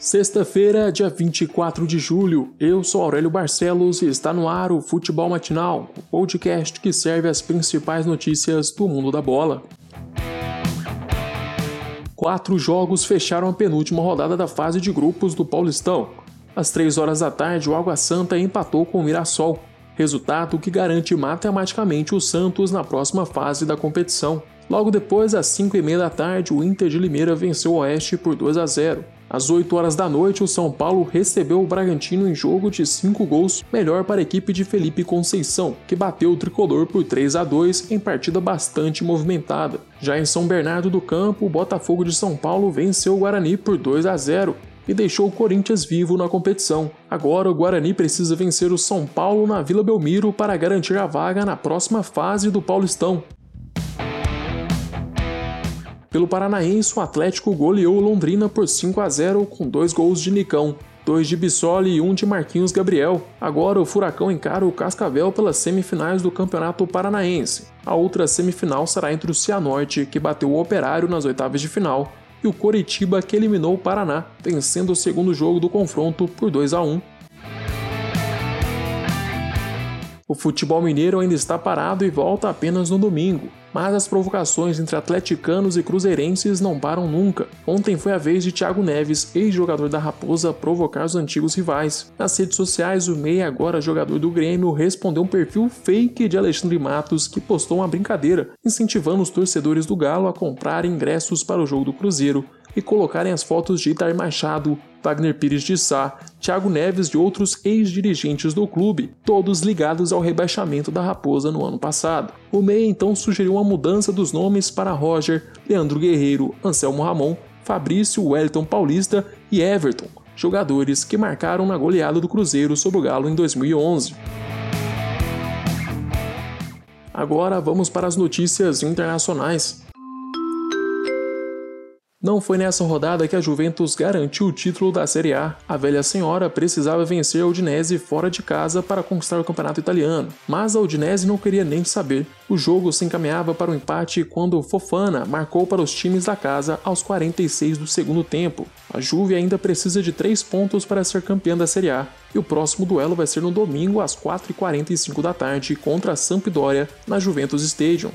Sexta-feira, dia 24 de julho, eu sou Aurélio Barcelos e está no ar o Futebol Matinal, o podcast que serve as principais notícias do mundo da bola. Quatro jogos fecharam a penúltima rodada da fase de grupos do Paulistão. Às três horas da tarde, o Água Santa empatou com o Mirassol, resultado que garante matematicamente o Santos na próxima fase da competição. Logo depois, às 5 e meia da tarde, o Inter de Limeira venceu o Oeste por 2 a 0. Às 8 horas da noite, o São Paulo recebeu o Bragantino em jogo de 5 gols, melhor para a equipe de Felipe Conceição, que bateu o tricolor por 3 a 2 em partida bastante movimentada. Já em São Bernardo do Campo, o Botafogo de São Paulo venceu o Guarani por 2 a 0 e deixou o Corinthians vivo na competição. Agora o Guarani precisa vencer o São Paulo na Vila Belmiro para garantir a vaga na próxima fase do Paulistão. Pelo Paranaense, o Atlético goleou Londrina por 5 a 0 com dois gols de Nicão, dois de Bissoli e um de Marquinhos Gabriel. Agora o Furacão encara o Cascavel pelas semifinais do Campeonato Paranaense. A outra semifinal será entre o Cianorte, que bateu o Operário nas oitavas de final, e o Coritiba, que eliminou o Paraná, vencendo o segundo jogo do confronto por 2 a 1. O futebol mineiro ainda está parado e volta apenas no domingo mas as provocações entre atleticanos e cruzeirenses não param nunca. Ontem foi a vez de Thiago Neves, ex-jogador da Raposa, provocar os antigos rivais. Nas redes sociais, o meia, agora jogador do Grêmio, respondeu um perfil fake de Alexandre Matos que postou uma brincadeira, incentivando os torcedores do Galo a comprar ingressos para o jogo do Cruzeiro e colocarem as fotos de Itar Machado, Wagner Pires de Sá, Thiago Neves e outros ex-dirigentes do clube, todos ligados ao rebaixamento da Raposa no ano passado. O Meia então sugeriu uma mudança dos nomes para Roger, Leandro Guerreiro, Anselmo Ramon, Fabrício, Wellington Paulista e Everton, jogadores que marcaram na goleada do Cruzeiro sobre o Galo em 2011. Agora vamos para as notícias internacionais. Não foi nessa rodada que a Juventus garantiu o título da Série A. A velha senhora precisava vencer a Udinese fora de casa para conquistar o campeonato italiano, mas a Udinese não queria nem saber. O jogo se encaminhava para o um empate quando Fofana marcou para os times da casa aos 46 do segundo tempo. A Juve ainda precisa de 3 pontos para ser campeã da Série A, e o próximo duelo vai ser no domingo às 4h45 da tarde contra a Sampdoria na Juventus Stadium.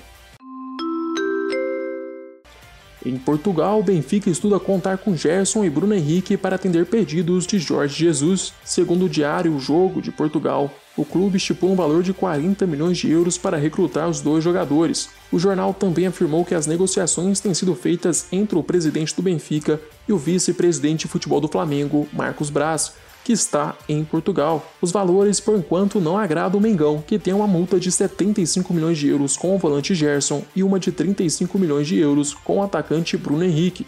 Em Portugal, o Benfica estuda contar com Gerson e Bruno Henrique para atender pedidos de Jorge Jesus. Segundo o diário O Jogo de Portugal, o clube estipula um valor de 40 milhões de euros para recrutar os dois jogadores. O jornal também afirmou que as negociações têm sido feitas entre o presidente do Benfica e o vice-presidente de futebol do Flamengo, Marcos Braz, que está em Portugal. Os valores, por enquanto, não agradam o Mengão, que tem uma multa de 75 milhões de euros com o volante Gerson e uma de 35 milhões de euros com o atacante Bruno Henrique.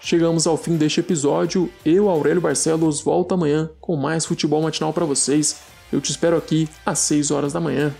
Chegamos ao fim deste episódio. Eu, Aurélio Barcelos, volto amanhã com mais futebol matinal para vocês. Eu te espero aqui às 6 horas da manhã.